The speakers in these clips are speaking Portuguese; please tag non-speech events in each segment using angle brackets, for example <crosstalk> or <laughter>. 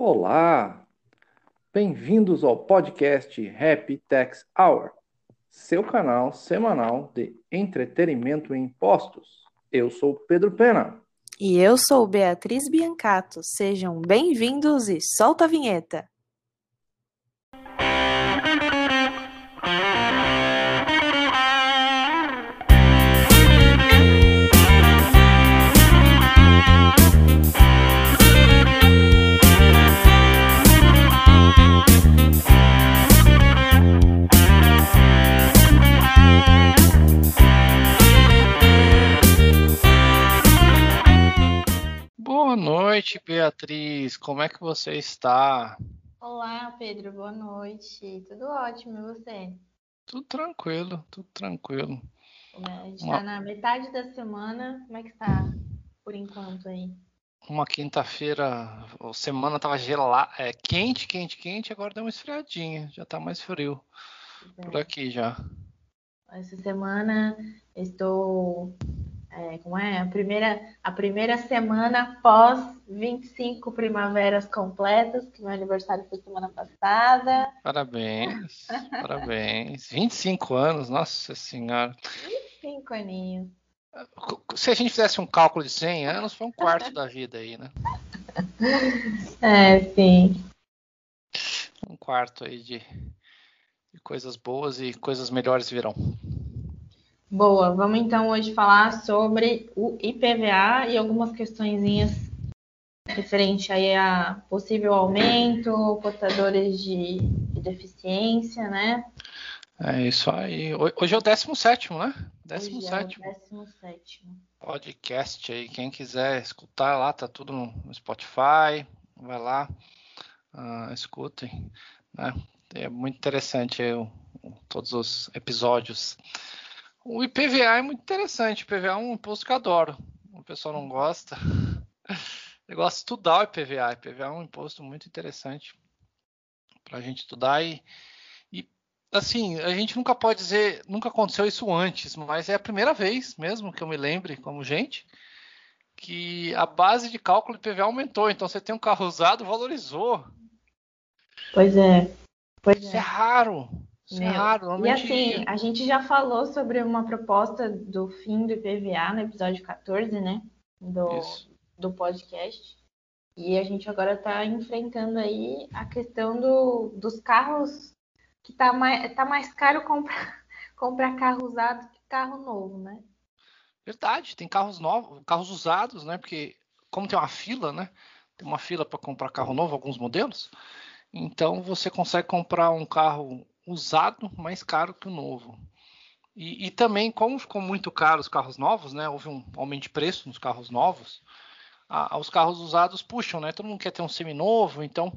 Olá! Bem-vindos ao podcast Happy Tax Hour, seu canal semanal de entretenimento em impostos. Eu sou Pedro Pena. E eu sou Beatriz Biancato. Sejam bem-vindos e solta a vinheta. Boa noite, Beatriz. Como é que você está? Olá, Pedro. Boa noite. Tudo ótimo, e você? Tudo tranquilo, tudo tranquilo. Né, A gente Uma- está na metade da semana. Como é que tá por enquanto aí? Uma quinta-feira, a semana tava gelada, é, quente, quente, quente, agora deu uma esfriadinha, já tá mais frio por aqui já. Essa semana estou. é, como é? A primeira, a primeira semana pós 25 primaveras completas, que meu aniversário foi semana passada. Parabéns, parabéns. 25 anos, nossa senhora. Cinco aninhos. Se a gente fizesse um cálculo de 100 anos, foi um quarto da vida aí, né? <laughs> É, sim. Um quarto aí de, de coisas boas e coisas melhores virão. Boa, vamos então hoje falar sobre o IPVA e algumas questõezinhas referente aí a possível aumento, portadores de, de deficiência, né? É isso aí. Ho- Hoje é o 17, né? Hoje 17 é o 17. podcast aí. Quem quiser escutar lá, tá tudo no Spotify. Vai lá, ah, escutem. né? É muito interessante o- o- todos os episódios. O IPVA é muito interessante. O IPVA é um imposto que eu adoro. O pessoal não gosta. <laughs> Eu gosto de estudar o IPVA. O IPVA é um imposto muito interessante para a gente estudar e, e assim, a gente nunca pode dizer, nunca aconteceu isso antes, mas é a primeira vez mesmo que eu me lembre como gente que a base de cálculo do IPVA aumentou. Então você tem um carro usado, valorizou. Pois é. Pois Isso é é. raro. Isso é Meu, raro. E Normalmente assim, a gente já falou sobre uma proposta do fim do IPVA no episódio 14, né? Do, Isso. do podcast. E a gente agora está enfrentando aí a questão do, dos carros que tá mais, tá mais caro comprar, <laughs> comprar carro usado que carro novo, né? Verdade, tem carros novos, carros usados, né? Porque como tem uma fila, né? Tem uma fila para comprar carro novo, alguns modelos. Então você consegue comprar um carro usado mais caro que o novo. E, e também, como ficou muito caro os carros novos, né? Houve um aumento de preço nos carros novos. os carros usados puxam, né? Todo mundo quer ter um seminovo, então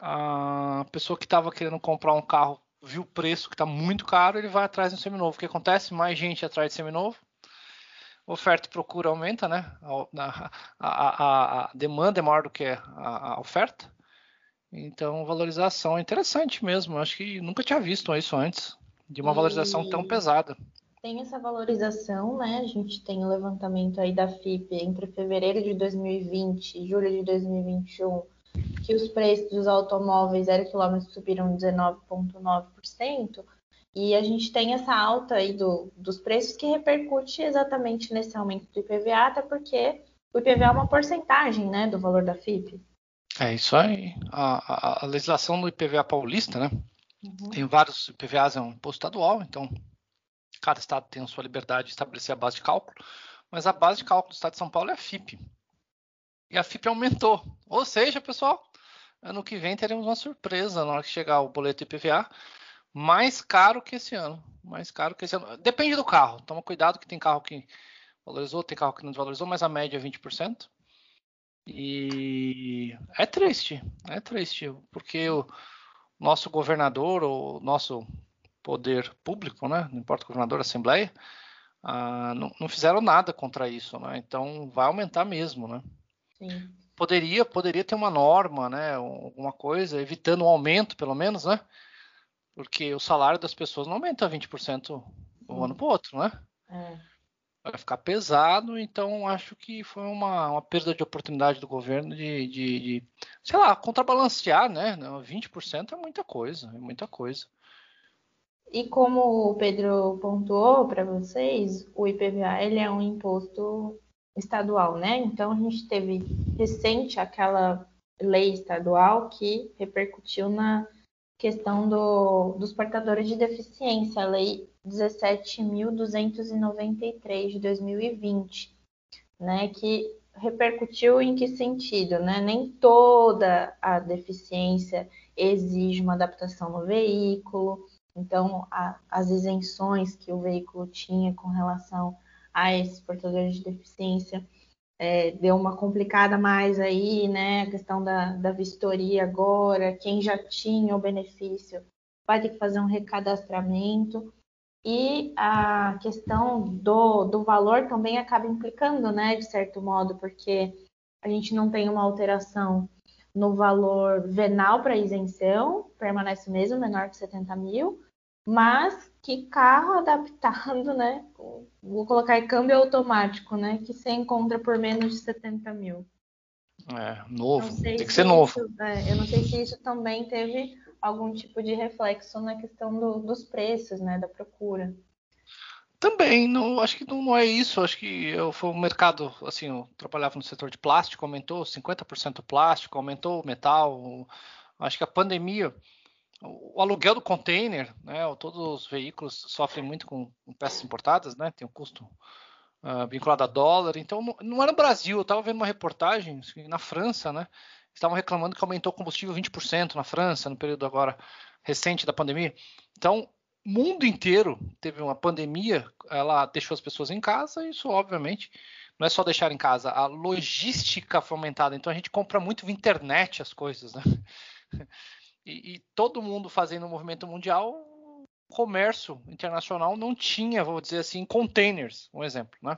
a pessoa que estava querendo comprar um carro viu o preço que está muito caro, ele vai atrás do seminovo. O que acontece? Mais gente atrás de seminovo oferta e procura aumenta, né? A, a- a- a- demanda é maior do que a oferta. Então, valorização é interessante mesmo. Acho que nunca tinha visto isso antes, de uma E- valorização tão pesada. Tem essa valorização, né? A gente tem o levantamento aí da FIP entre fevereiro de 2020 e julho de 2021, que os preços dos automóveis zero quilômetro subiram 19,9%, e a gente tem essa alta aí do, dos preços que repercute exatamente nesse aumento do IPVA, até porque o IPVA é uma porcentagem, né, do valor da FIP. É isso aí. A, a- a legislação do IPVA paulista, né? Uhum. Tem vários IPVAs, é um imposto estadual, então cada estado tem a sua liberdade de estabelecer a base de cálculo, mas a base de cálculo do estado de São Paulo é a FIP. E a FIP aumentou. Ou seja, pessoal, ano que vem teremos uma surpresa na hora que chegar o boleto IPVA mais caro que esse ano. Mais caro que esse ano. Depende do carro. Toma cuidado que tem carro que valorizou, tem carro que não desvalorizou, mas a média é 20%. E é triste, é triste, porque o nosso governador, o nosso poder público, né? Não importa o governador, a Assembleia, ah, não, não fizeram nada contra isso, né? Então vai aumentar mesmo, né? Sim. Poderia, poderia ter uma norma, né? Alguma coisa, evitando um aumento, pelo menos, né? Porque o salário das pessoas não aumenta 20% de um ano para o outro, né? É. vai ficar pesado, então acho que foi uma, uma perda de oportunidade do governo de, de, de, sei lá, contrabalancear, né? 20% é muita coisa, é muita coisa. E como o Pedro pontuou para vocês, o IPVA ele é um imposto estadual, né? Então a gente teve recente aquela lei estadual que repercutiu na questão do, dos portadores de deficiência, a lei 17.293 de 2020, né? Que repercutiu em que sentido, né? Nem toda a deficiência exige uma adaptação no veículo, então, a, as isenções que o veículo tinha com relação a esses portadores de deficiência é, deu uma complicada mais aí, né? A questão da, da vistoria agora, quem já tinha o benefício vai ter que fazer um recadastramento. E a questão do, do valor também acaba implicando, né, de certo modo, porque a gente não tem uma alteração no valor venal para isenção, permanece o mesmo, menor que 70 mil, mas que carro adaptado, né? Vou colocar em câmbio automático, né? Que você encontra por menos de 70 mil. É, novo, tem que ser novo. Isso, é, eu não sei se isso também teve algum tipo de reflexo na questão do, dos preços, né? Da procura. Também, não, acho que não, não é isso. Acho que eu, foi um mercado, assim, eu trabalhava no setor de plástico, aumentou 50% plástico, aumentou o metal. Acho que a pandemia o aluguel do container, né, todos os veículos sofrem muito com, peças importadas, né, tem um custo uh, vinculado a dólar. Então, não, era no Brasil, eu estava vendo uma reportagem assim, na França, né, estavam reclamando que aumentou o combustível 20% na França, no período agora recente da pandemia. Então, o mundo inteiro teve uma pandemia, ela deixou as pessoas em casa, isso, obviamente, não é só deixar em casa, a logística foi aumentada. Então, a gente compra muito via internet as coisas, né? <laughs> e, e todo mundo fazendo o movimento mundial, o comércio internacional não tinha, vou dizer assim, containers, um exemplo, né?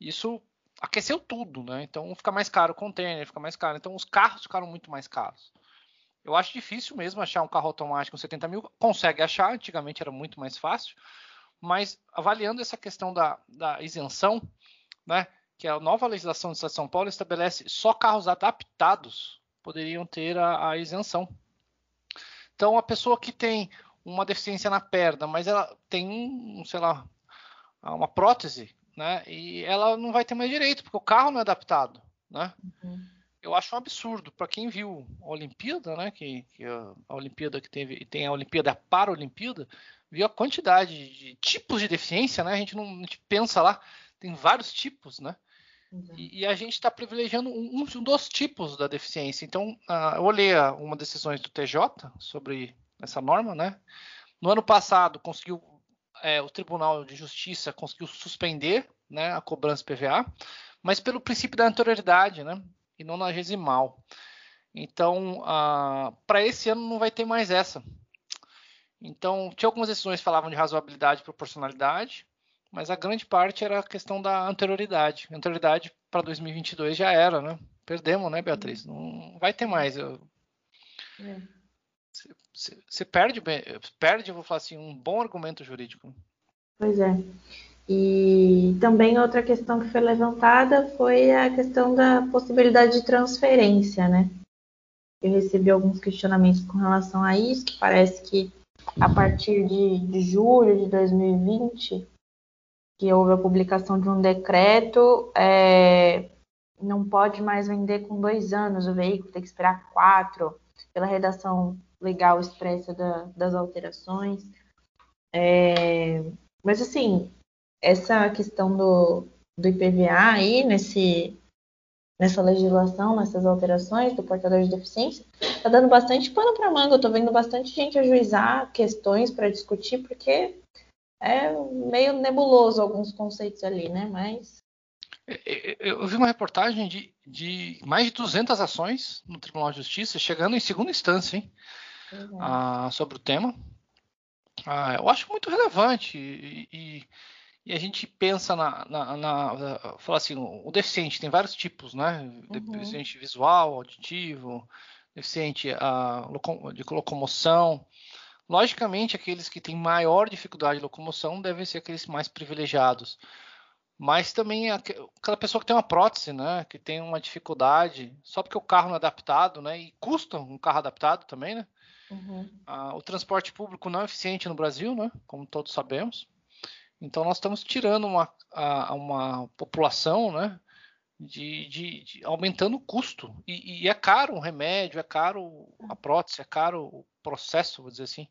Isso aqueceu tudo, né? Então fica mais caro o container, fica mais caro. Então os carros ficaram muito mais caros. Eu acho difícil mesmo achar um carro automático com 70 mil. Consegue achar, antigamente era muito mais fácil. Mas avaliando essa questão da, da isenção, né? Que a nova legislação do Estado de São Paulo estabelece só carros adaptados poderiam ter a, a isenção. Então, a pessoa que tem uma deficiência na perna, mas ela tem, sei lá, uma prótese, né? E ela não vai ter mais direito, porque o carro não é adaptado, né? Uhum. Eu acho um absurdo para quem viu a Olimpíada, né? Que, que a, a, Olimpíada que teve, tem a Olimpíada a Paralimpíada, viu a quantidade de tipos de deficiência, né? A gente não a gente pensa lá, tem vários tipos, né? E, a gente está privilegiando um, um, dos tipos da deficiência. Então, uh, eu olhei uma decisões do TJ sobre essa norma, né? No ano passado, conseguiu é, o Tribunal de Justiça conseguiu suspender né, a cobrança PVA, mas pelo princípio da anterioridade, né? E não na gesimal. Então, uh, para esse ano não vai ter mais essa. Então, tinha algumas decisões que falavam de razoabilidade e proporcionalidade, mas a grande parte era a questão da anterioridade. A anterioridade para 2022 já era, né? Perdemos, né, Beatriz? Uhum. Não vai ter mais. Você é. perde, perde, eu vou falar assim, um bom argumento jurídico. Pois é. E também outra questão que foi levantada foi a questão da possibilidade de transferência, né? Eu recebi alguns questionamentos com relação a isso, que parece que a partir de, de julho de 2020 que houve a publicação de um decreto, é, não pode mais vender com dois anos o veículo, tem que esperar quatro, pela redação legal expressa da, das alterações. É, mas, assim, essa questão do, do IPVA aí, nesse, nessa legislação, nessas alterações do portador de deficiência, está dando bastante pano para manga. Eu estou vendo bastante gente ajuizar questões para discutir, porque é meio nebuloso alguns conceitos ali, né? Mas. Eu vi uma reportagem de, de mais de 200 ações no Tribunal de Justiça, chegando em segunda instância, hein? Uhum. Ah, sobre o tema. Ah, eu acho muito relevante e, e, e a gente pensa na, na, na, fala assim, o deficiente tem vários tipos, né? Uhum. Deficiente visual, auditivo, deficiente ah, de locomoção. Logicamente, aqueles que têm maior dificuldade de locomoção devem ser aqueles mais privilegiados. mas também aquela pessoa que tem uma prótese, né, que tem uma dificuldade, só porque o carro não é adaptado, né, e custa um carro adaptado também, né. Uhum. Ah, o transporte público não é eficiente no Brasil, né, como todos sabemos. Então nós estamos tirando uma, a, uma população, né, de, de, de, aumentando o custo. E, e, é caro um remédio, é caro a prótese, é caro o processo, vou dizer assim,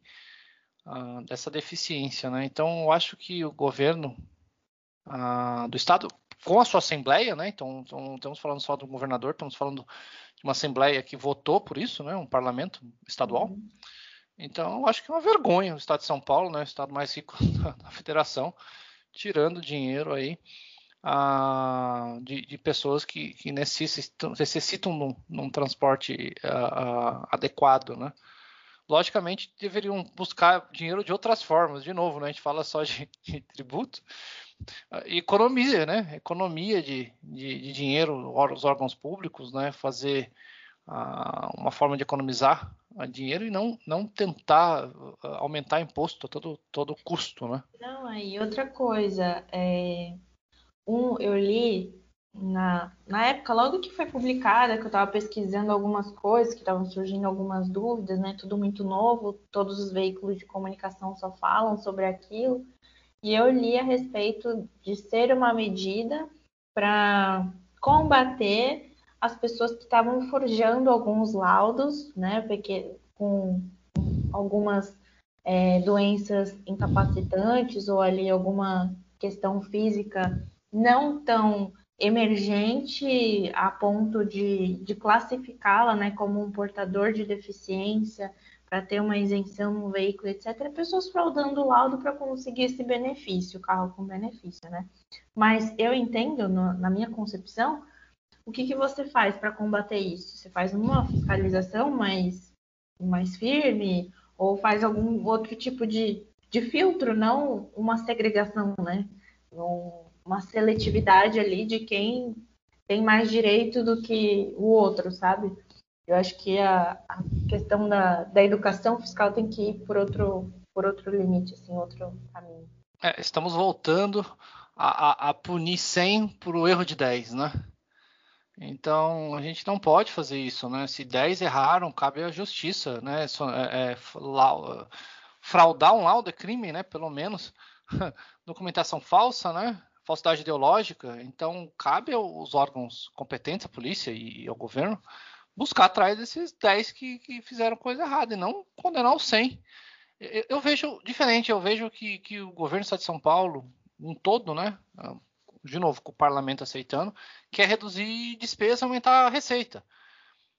uh, dessa deficiência. Né? Então, eu acho que o governo uh, do estado, com a sua assembleia, né? então, então estamos falando só do governador, estamos falando de uma assembleia que votou por isso, né? um parlamento estadual. Uhum. Então, eu acho que é uma vergonha o estado de São Paulo, né? o estado mais rico da, <laughs> da federação, tirando dinheiro aí uh, de, de, pessoas que, que necessitam, necessitam num, num transporte uh, adequado, né? Logicamente, deveriam buscar dinheiro de outras formas. De novo, né? a gente fala só de, de tributo. economia, né? Economia de, de, de dinheiro, os órgãos públicos, né? Fazer uma forma de economizar dinheiro e não, não tentar aumentar imposto a todo, todo custo, né? Não, aí outra coisa, é, um, eu li na, na época, logo que foi publicada, que eu estava pesquisando algumas coisas, que estavam surgindo algumas dúvidas, né? Tudo muito novo, todos os veículos de comunicação só falam sobre aquilo. E eu li a respeito de ser uma medida para combater as pessoas que estavam forjando alguns laudos, né? Porque com algumas é, doenças incapacitantes ou ali alguma questão física não tão emergente a ponto de, de classificá-la né, como um portador de deficiência para ter uma isenção no veículo, etc., pessoas fraudando o laudo para conseguir esse benefício, carro com benefício, né? Mas eu entendo, no, na minha concepção, o que, que você faz para combater isso? Você faz uma fiscalização mais, mais firme ou faz algum outro tipo de, de filtro, não uma segregação, né? Uma seletividade ali de quem tem mais direito do que o outro, sabe? Eu acho que a, a questão da, da educação fiscal tem que ir por outro, por outro limite, assim, outro caminho. É, estamos voltando a, a, a punir 100 por o erro de 10, né? Então a gente não pode fazer isso, né? Se 10 erraram, cabe à justiça, né? É, é, fraudar um laudo é crime, né? Pelo menos <laughs> documentação falsa, né? Falsidade ideológica, então cabe aos órgãos competentes, a polícia e ao governo, buscar atrás desses 10 que, que fizeram coisa errada e não condenar os 100. Eu, eu vejo diferente, eu vejo que, que o governo do Estado de São Paulo, um todo, né, de novo, com o parlamento aceitando, quer reduzir despesa, aumentar a receita.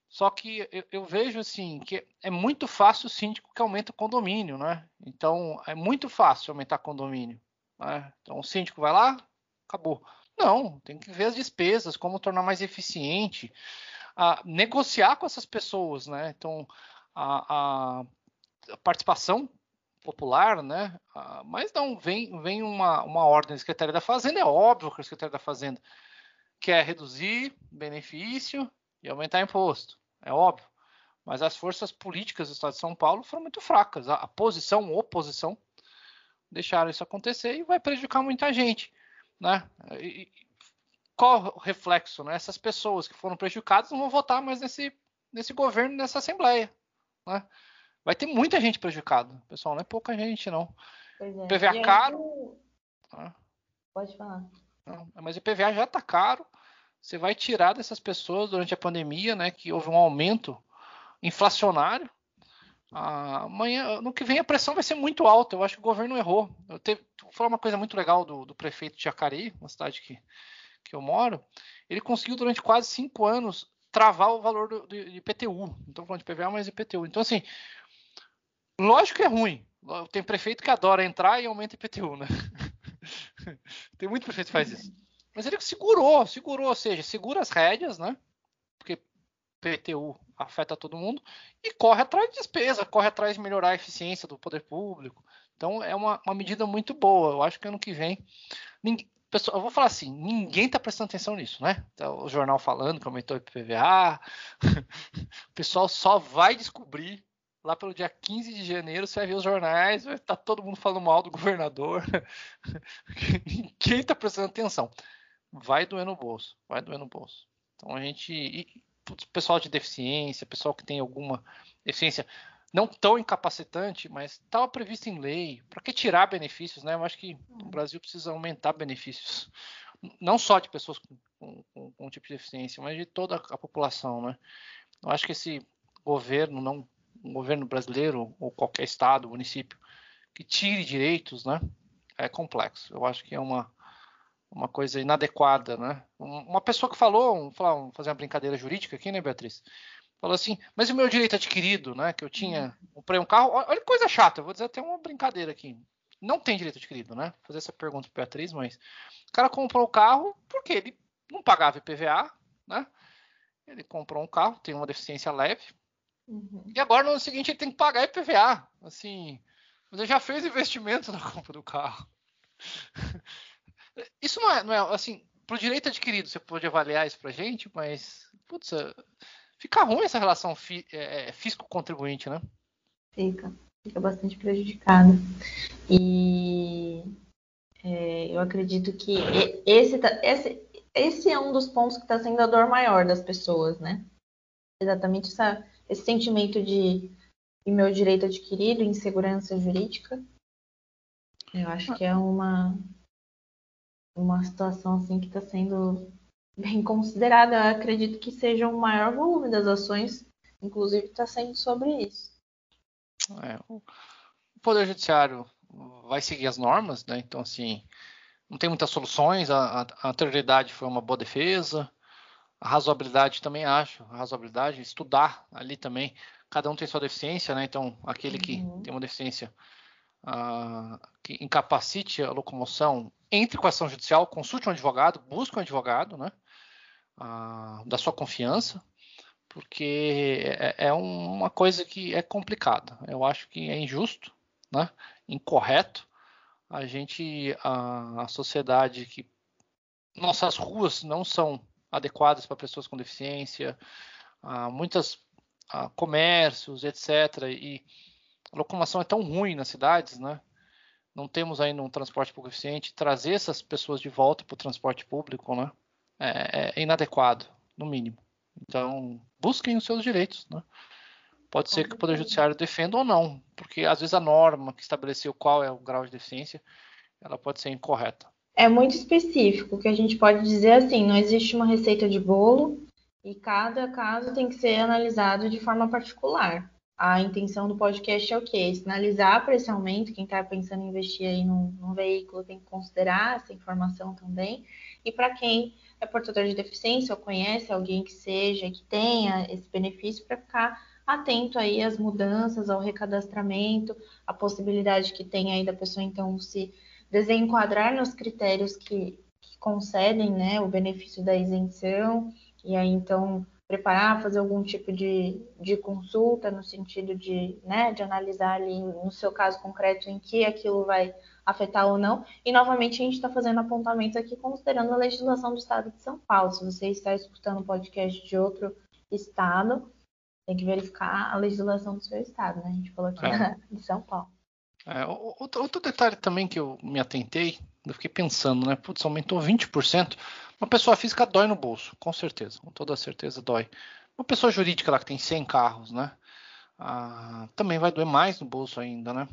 Só que eu, eu, vejo assim que é muito fácil o síndico que aumenta o condomínio, né? Então é muito fácil aumentar condomínio. Né? Então o síndico vai lá, acabou. Não, tem que ver as despesas, como tornar mais eficiente, a negociar com essas pessoas, né? Então, a, a participação popular, né? mas não, vem, vem uma, uma ordem da Secretaria da Fazenda, é óbvio que a Secretaria da Fazenda quer reduzir benefício e aumentar imposto, é óbvio. Mas as forças políticas do Estado de São Paulo foram muito fracas. A, a posição, a oposição, deixaram isso acontecer e vai prejudicar muita gente. Né? E, qual o reflexo? Né? Essas pessoas que foram prejudicadas não vão votar mais nesse, nesse governo, nessa Assembleia. Né? Vai ter muita gente prejudicada, pessoal, não é pouca gente, não. É. PVA caro. Eu... Né? Pode falar. Não, mas o PVA já está caro. Você vai tirar dessas pessoas durante a pandemia, né, que houve um aumento inflacionário. Amanhã, no que vem, a pressão vai ser muito alta. Eu acho que o governo errou. Eu teve, uma coisa muito legal do, do prefeito de Jacareí, uma cidade que, que eu moro. Ele conseguiu, durante quase cinco anos, travar o valor do, do, de IPTU. Não estou falando de PVA, mas IPTU. Então, assim, lógico que é ruim. Tem prefeito que adora entrar e aumenta IPTU, né? <laughs> Tem muito prefeito que faz isso. Mas ele segurou, segurou, ou seja, segura as rédeas, né? PTU afeta todo mundo, e corre atrás de despesa, corre atrás de melhorar a eficiência do poder público. Então é uma, uma medida muito boa. Eu acho que ano que vem. Ninguém, pessoal, eu vou falar assim: ninguém está prestando atenção nisso, né? Tá o jornal falando que aumentou o IPVA. <laughs> o pessoal só vai descobrir lá pelo dia 15 de janeiro, você vai ver os jornais, vai estar tá todo mundo falando mal do governador. <laughs> Quem está prestando atenção? Vai doer no bolso, vai doer no bolso. Então a gente. Pessoal de deficiência, pessoal que tem alguma deficiência não tão incapacitante, mas estava previsto em lei. Para que tirar benefícios, né? Eu acho que o Brasil precisa aumentar benefícios, não só de pessoas com, com, com, com tipo de deficiência, mas de toda a população, né? Eu acho que esse governo, não um governo brasileiro ou qualquer estado, município, que tire direitos, né? É complexo. Eu acho que é uma uma coisa inadequada, né? Uma pessoa que falou, vamos fazer uma brincadeira jurídica aqui, né, Beatriz? falou assim, mas o meu direito adquirido, né? Que eu tinha, uhum. comprei um carro, olha que coisa chata, eu vou dizer até uma brincadeira aqui. Não tem direito adquirido, né? Vou fazer essa pergunta para Beatriz, mas o cara comprou o carro porque ele não pagava IPVA, né? Ele comprou um carro, tem uma deficiência leve, uhum. e agora no ano seguinte ele tem que pagar IPVA, assim, ele já fez investimento na compra do carro. <laughs> Isso não é, não é assim, pro direito adquirido, você pode avaliar isso pra gente, mas, putz, fica ruim essa relação fi, é, fisco-contribuinte, né? Fica, fica bastante prejudicada. E é, eu acredito que esse, tá, esse, esse é um dos pontos que está sendo a dor maior das pessoas, né? Exatamente essa, esse sentimento de e meu direito adquirido, insegurança jurídica. Eu acho que é uma, uma situação assim que está sendo bem considerada. Eu acredito que seja o maior volume das ações, inclusive está sendo sobre isso. É, o Poder Judiciário vai seguir as normas, né? Então, assim, não tem muitas soluções. A, a, anterioridade foi uma boa defesa. A razoabilidade também acho. A razoabilidade, estudar ali também. Cada um tem sua deficiência, né? Então, aquele que uhum. tem uma deficiência uh, que incapacite a locomoção, entre com a ação judicial, consulte um advogado, busque um advogado, né? da sua confiança, porque é, é, uma coisa que é complicada. Eu acho que é injusto, né? incorreto a gente, a, a sociedade que nossas ruas não são adequadas para pessoas com deficiência, há comércios, etc. E a locomoção é tão ruim nas cidades, né? Não temos ainda um transporte público eficiente. Trazer essas pessoas de volta para o transporte público, né? É, é, inadequado, no mínimo. Então, busquem os seus direitos, né? Pode ser que o Poder Judiciário defenda ou não, porque às vezes a norma que estabeleceu qual é o grau de deficiência, ela pode ser incorreta. É muito específico, que a gente pode dizer assim, não existe uma receita de bolo e cada caso tem que ser analisado de forma particular. A intenção do podcast é o quê? Sinalizar para esse aumento, quem está pensando em investir aí num, num veículo tem que considerar essa informação também. E para quem é portador de deficiência ou conhece alguém que seja, que tenha esse benefício, para ficar atento aí às mudanças, ao recadastramento, a possibilidade que tem aí da pessoa então se desenquadrar nos critérios que, que concedem né, o benefício da isenção, e aí então preparar, fazer algum tipo de, de consulta no sentido de, né, de analisar ali no seu caso concreto em que aquilo vai afetar ou não. E novamente a gente está fazendo apontamento aqui considerando a legislação do estado de São Paulo. Se você está escutando um podcast de outro estado, tem que verificar a legislação do seu estado, né? A gente falou aqui é. de São Paulo. É, outro, outro, detalhe também que eu me atentei, eu fiquei pensando, né? Putz, aumentou 20%. Uma pessoa física dói no bolso, com certeza, com toda certeza dói. Uma pessoa jurídica lá que tem 100 carros, né? Ah, também vai doer mais no bolso ainda, né?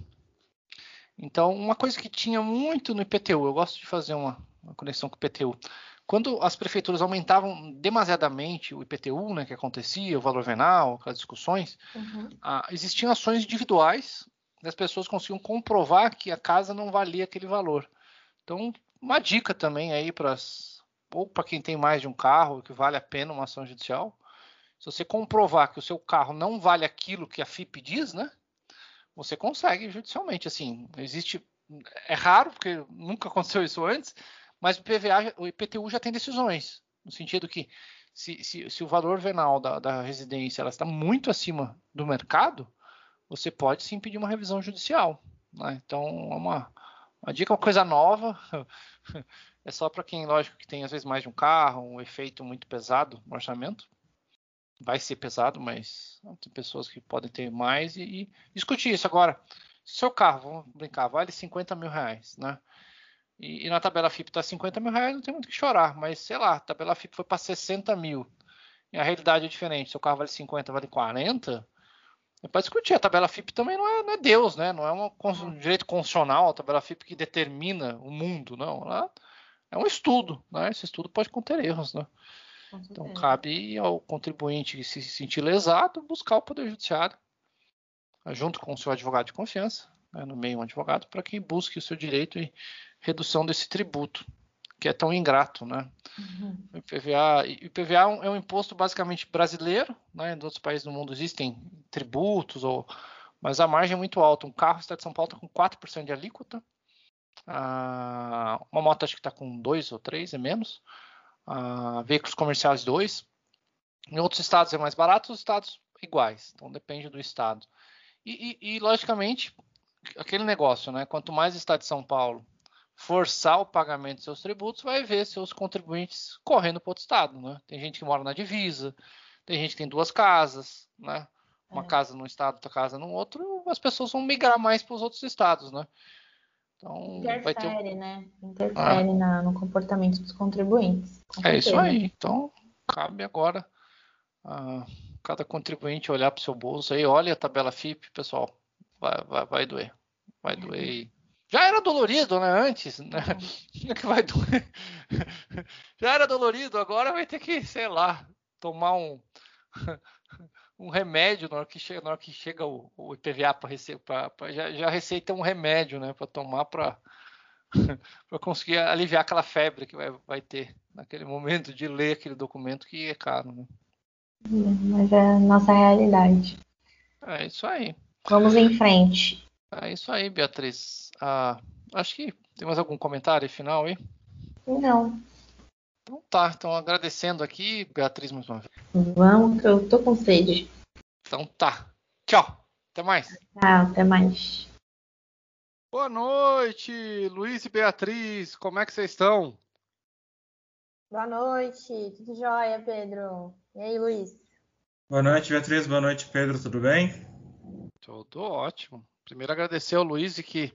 Então, uma coisa que tinha muito no IPTU, eu gosto de fazer uma, uma conexão com o IPTU. Quando as prefeituras aumentavam demasiadamente o IPTU, né, que acontecia, o valor venal, aquelas discussões, uhum. ah, existiam ações individuais as pessoas conseguiam comprovar que a casa não valia aquele valor. Então, uma dica também aí para ou para quem tem mais de um carro, que vale a pena uma ação judicial. Se você comprovar que o seu carro não vale aquilo que a FIP diz, né? Você consegue judicialmente. Assim, existe. É raro, porque nunca <laughs> aconteceu isso antes, mas o PVA, o IPTU já tem decisões. No sentido que se, se, se o valor venal da, da residência ela está muito acima do mercado, você pode sim pedir uma revisão judicial. Né? Então, é uma, uma dica, uma coisa nova. <laughs> É só para quem, lógico, que tem às vezes mais de um carro, um efeito muito pesado no orçamento. vai ser pesado, mas tem pessoas que podem ter mais e, e discutir isso agora. Seu carro, vamos brincar, vale 50 mil reais, né? E, e na tabela FIP está 50 mil reais, não tem muito que chorar, mas sei lá, a tabela FIP foi para 60 mil. E a realidade é diferente. Seu carro vale 50, vale 40. É para discutir. A tabela FIP também não é, não é Deus, né? Não é um, um direito constitucional, a tabela FIP que determina o mundo, não. Ela é um estudo, né? Esse estudo pode conter erros, né? Então cabe ao contribuinte que se sentir lesado buscar o Poder Judiciário, junto com o seu advogado de confiança, né, no meio um advogado, para que busque o seu direito e redução desse tributo, que é tão ingrato, né? Uhum. O IPVA, IPVA é, é um imposto basicamente brasileiro, né? Em outros países do mundo existem tributos, ou, mas a margem é muito alta. Um carro no estado de São Paulo está com 4% de alíquota, ah, uma moto acho que está com 2 ou 3, é menos, ah, veículos comerciais 2. Em outros estados é mais barato, os estados iguais, então depende do estado. E, e, e logicamente, aquele negócio, né? Quanto mais o estado de São Paulo forçar o pagamento de seus tributos, vai ver seus contribuintes correndo para outro estado, né? Tem gente que mora na divisa, tem gente que tem duas casas, né? Uma é. casa num estado, outra casa no outro, as pessoas vão migrar mais para os outros estados, né? Então, Interfere, vai ter... né? Interfere ah. na, no comportamento dos contribuintes. É isso aí. Então, cabe agora a cada contribuinte olhar para o seu bolso aí, olha a tabela FIP, pessoal, vai, vai, vai doer. Vai doer já era dolorido, né? Antes, né? É <laughs> que vai doer. <laughs> Já era dolorido, agora vai ter que, sei lá, tomar um, <laughs> um remédio na hora que chega, na hora que chega o, o IPVA para receber, já, já receita um remédio, né? Para tomar para <laughs> para conseguir aliviar aquela febre que vai, vai ter naquele momento de ler aquele documento que é caro. Né? Mas é a nossa realidade. É isso aí. Vamos em frente. É isso aí, Beatriz. Ah, acho que tem mais algum comentário final aí? Não. Então tá, então agradecendo aqui, Beatriz, mais uma vez. Vamos, que eu tô com sede. Então tá. Tchau. Até mais. Tchau, até mais. Boa noite, Luiz e Beatriz. Como é que vocês estão? Boa noite, tudo jóia, Pedro? E aí, Luiz? Boa noite, Beatriz. Boa noite, Pedro. Tudo bem? Tudo ótimo. Primeiro agradecer ao Luiz que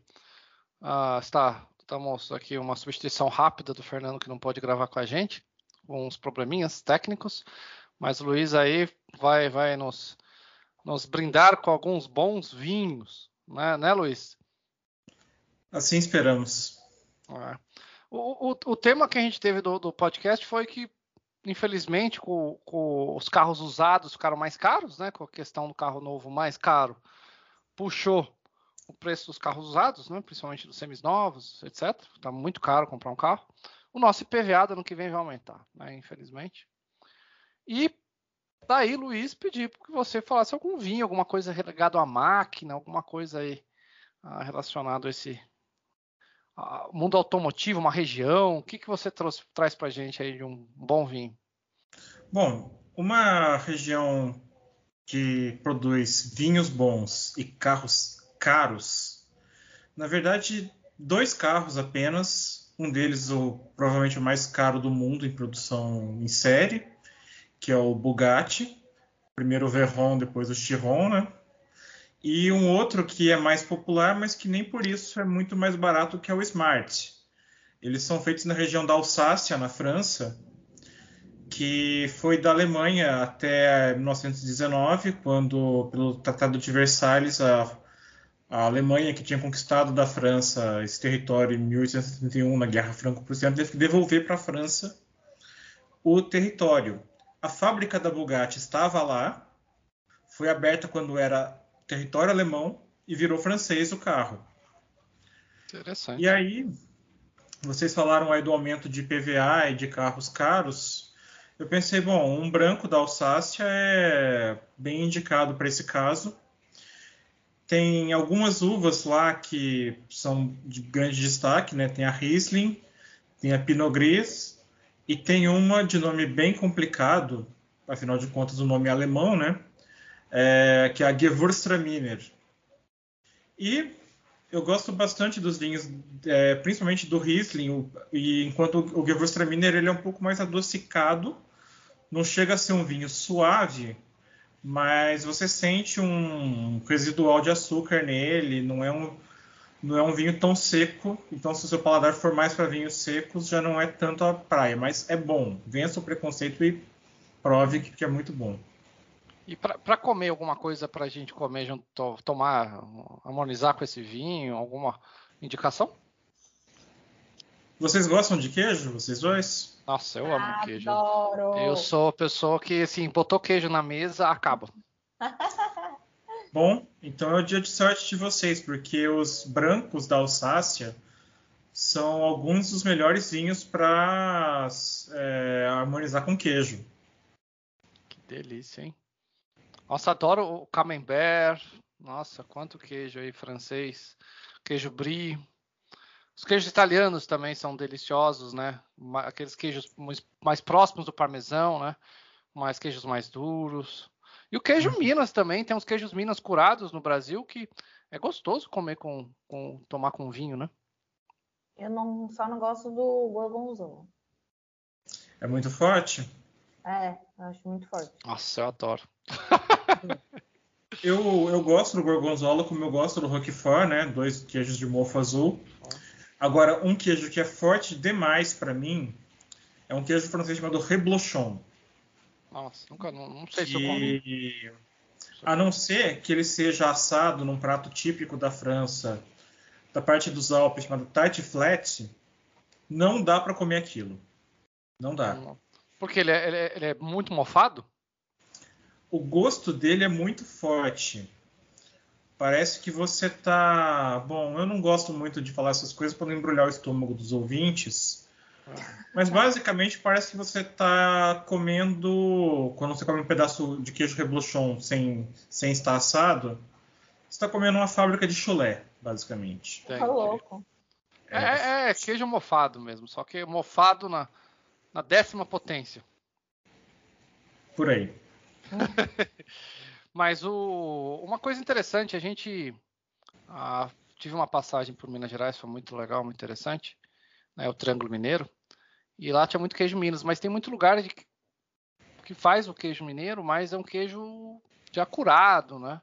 ah, está estamos aqui uma substituição rápida do Fernando que não pode gravar com a gente, com uns probleminhas técnicos, mas o Luiz aí vai vai nos nos brindar com alguns bons vinhos, né, né Luiz? Assim esperamos. É. O, o, o, tema que a gente teve do, do podcast foi que, infelizmente, com, com, os carros usados ficaram mais caros, né? Com a questão do carro novo mais caro, puxou o preço dos carros usados, né, principalmente dos seminovos, etc. Está muito caro comprar um carro. O nosso IPVA ano que vem vai aumentar, né, infelizmente. E daí, Luiz, pedi que você falasse algum vinho, alguma coisa ligado à máquina, alguma coisa aí uh, relacionado a esse uh, mundo automotivo, uma região. O que, que você trouxe, traz para gente aí de um bom vinho? Bom, uma região que produz vinhos bons e carros caros. Na verdade, dois carros apenas. Um deles, o provavelmente o mais caro do mundo em produção em série, que é o Bugatti. Primeiro o Veyron, depois o Chiron, né? E um outro que é mais popular, mas que nem por isso é muito mais barato, que é o Smart. Eles são feitos na região da Alsácia, na França, que foi da Alemanha até 1919, quando, pelo Tratado de Versalhes, a a Alemanha, que tinha conquistado da França esse território em 1871 na Guerra Franco-Prussiana, teve que devolver para a França o território. A fábrica da Bugatti estava lá, foi aberta quando era território alemão e virou francês o carro. Interessante. E aí, vocês falaram aí do aumento de PVA e de carros caros. Eu pensei, bom, um branco da Alsácia é bem indicado para esse caso tem algumas uvas lá que são de grande destaque, né? Tem a Riesling, tem a Pinot Gris e tem uma de nome bem complicado, afinal de contas o nome é alemão, né? É, que é a Gewürztraminer. E eu gosto bastante dos vinhos, é, principalmente do Riesling, e enquanto o Gewürztraminer ele é um pouco mais adocicado não chega a ser um vinho suave, mas você sente um residual de açúcar nele, não é um, não é um vinho tão seco. Então, se o seu paladar for mais para vinhos secos, já não é tanto a praia, mas é bom. Vença o preconceito e prove que é muito bom. E para comer alguma coisa para a gente comer, junto, tomar, harmonizar com esse vinho, alguma indicação? Vocês gostam de queijo, vocês dois? Nossa, eu amo queijo. Adoro. Eu sou a pessoa que, assim, botou queijo na mesa, acaba. <laughs> Bom, então é o dia de sorte de vocês, porque os brancos da Alsácia são alguns dos melhores vinhos para é, harmonizar com queijo. Que delícia, hein? Nossa, adoro o camembert. Nossa, quanto queijo aí francês. Queijo brie. Os queijos italianos também são deliciosos, né? Aqueles queijos mais próximos do parmesão, né? Mais queijos mais duros. E o queijo uhum. Minas também, tem uns queijos Minas curados no Brasil que é gostoso comer com, com tomar com vinho, né? Eu não, só não gosto do gorgonzola. É muito forte? É, eu acho muito forte. Nossa, eu adoro. eu, eu gosto do gorgonzola como eu gosto do roquefort, né? Dois queijos de mofo azul. Agora, um queijo que é forte demais para mim é um queijo francês chamado reblochon. Nossa, nunca, não, não sei que... se eu comi. A não ser que ele seja assado num prato típico da França, da parte dos Alpes, chamado tarte flat, não dá para comer aquilo. Não dá. Porque ele é, ele é, ele é muito mofado? o gosto dele é muito forte. Parece que você tá. Bom, eu não gosto muito de falar essas coisas para não embrulhar o estômago dos ouvintes. Mas basicamente parece que você está comendo. Quando você come um pedaço de queijo reblochon sem, sem estar assado, você está comendo uma fábrica de chulé, basicamente. Tá louco. É, é, é, queijo mofado mesmo, só que mofado na, na décima potência. Por aí. <laughs> Mas o, uma coisa interessante, a gente ah, tive uma passagem por Minas Gerais, foi muito legal, muito interessante, né, o Triângulo Mineiro, e lá tinha muito queijo Minas, mas tem muito lugar de, que faz o queijo mineiro, mas é um queijo já curado, né?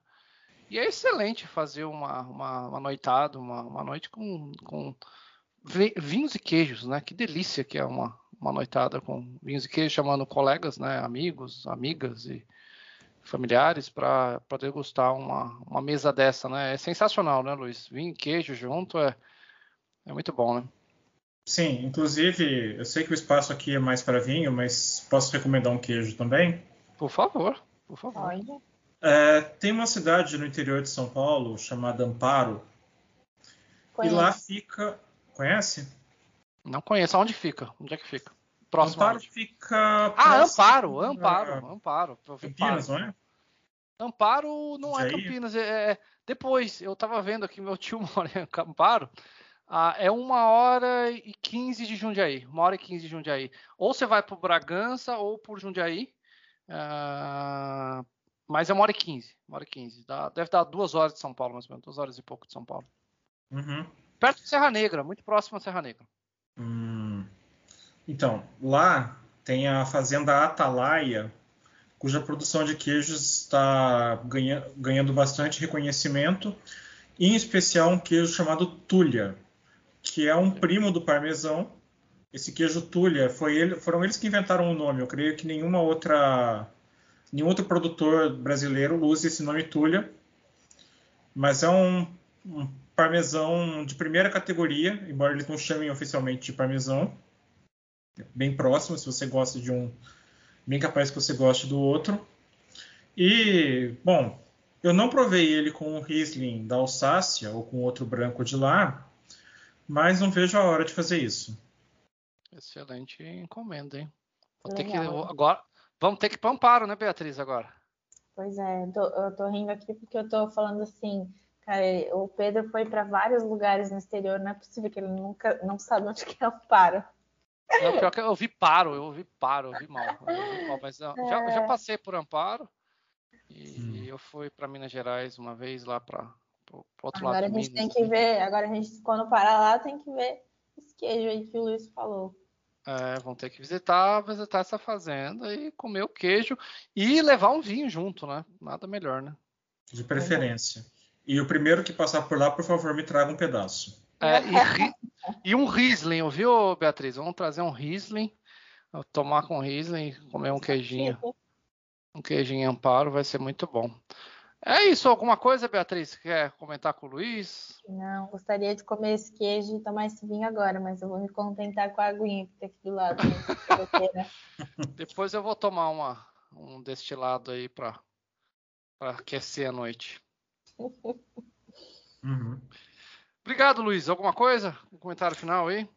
E é excelente fazer uma, uma, uma noitada, uma, uma noite com, com vinhos e queijos, né? Que delícia que é uma, uma noitada com vinhos e queijos, chamando colegas, né? Amigos, amigas e familiares para degustar uma, uma mesa dessa, né? É sensacional, né, Luiz? Vinho e queijo junto é, é muito bom, né? Sim, inclusive, eu sei que o espaço aqui é mais para vinho, mas posso recomendar um queijo também? Por favor, por favor. É, tem uma cidade no interior de São Paulo chamada Amparo. Conhece. E lá fica. Conhece? Não conheço. Onde fica? Onde é que fica? Próximo Amparo fica. Ah, Amparo, Amparo, Amparo. Campinas, não é? Amparo não é Campinas. É, é, depois, eu tava vendo aqui, meu tio <laughs> mora em Amparo. Ah, é uma hora e quinze de Jundiaí. Uma hora e quinze de Jundiaí. Ou você vai por Bragança ou por Jundiaí. Ah, mas é uma hora e quinze. Uma hora e quinze. Dá, deve dar duas horas de São Paulo, mais ou menos. Duas horas e pouco de São Paulo. Uhum. Perto de Serra Negra, muito próximo a Serra Negra. Hum. Então, lá tem a fazenda Atalaia, cuja produção de queijos está ganha, ganhando bastante reconhecimento, em especial um queijo chamado Tulha, que é um primo do parmesão. Esse queijo Tulha foi ele, foram eles que inventaram o nome. Eu creio que nenhuma outra, nenhum outro produtor brasileiro usa esse nome Tulha, mas é um, um parmesão de primeira categoria, embora eles não chamem oficialmente de parmesão bem próximo, se você gosta de um, bem capaz que você goste do outro. E, bom, eu não provei ele com o Riesling da Alsácia ou com outro branco de lá, mas não vejo a hora de fazer isso. Excelente encomenda, hein? Vou ter que, agora, vamos ter que ir para Amparo, né, Beatriz, agora? Pois é, tô, eu tô rindo aqui porque eu tô falando assim, cara, o Pedro foi para vários lugares no exterior, não é possível que ele nunca não sabe onde que é Amparo. Não, pior que eu ouvi paro, eu ouvi paro, eu ouvi mal. Eu ouvi mal mas não, é. já, já, passei por Amparo e hum. eu fui para Minas Gerais uma vez lá para o outro agora lado. Agora a gente Minas, tem que ver, agora a gente, quando parar lá, tem que ver esse queijo aí que o Luiz falou. É, vão ter que visitar, visitar essa fazenda e comer o queijo e levar um vinho junto, né? Nada melhor, né? De preferência. E o primeiro que passar por lá, por favor, me traga um pedaço. É, e, e, um Riesling, ouviu, Beatriz? Vamos trazer um Riesling, tomar com Riesling, comer um queijinho. Um queijinho amparo vai ser muito bom. É isso, alguma coisa, Beatriz? Quer comentar com o Luiz? Não, gostaria de comer esse queijo e tomar esse vinho agora, mas eu vou me contentar com a aguinha que tem aqui do lado. Né? <laughs> Depois eu vou tomar uma, um destilado aí para aquecer a noite. Uhum. Obrigado, Luiz. Alguma coisa? Um comentário final aí?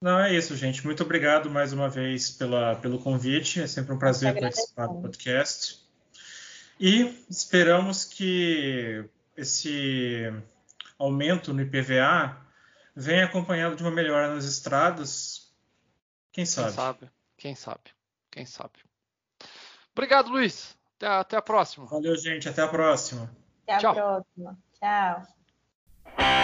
Não, é isso, gente. Muito obrigado mais uma vez pela, pelo convite. É sempre um prazer participar do podcast. E esperamos que esse aumento no IPVA venha acompanhado de uma melhora nas estradas. Quem sabe? Quem sabe? Quem sabe? Quem sabe? Obrigado, Luiz. Até, até a próxima. Valeu, gente. Até a próxima. Até a Tchau. próxima. Tchau.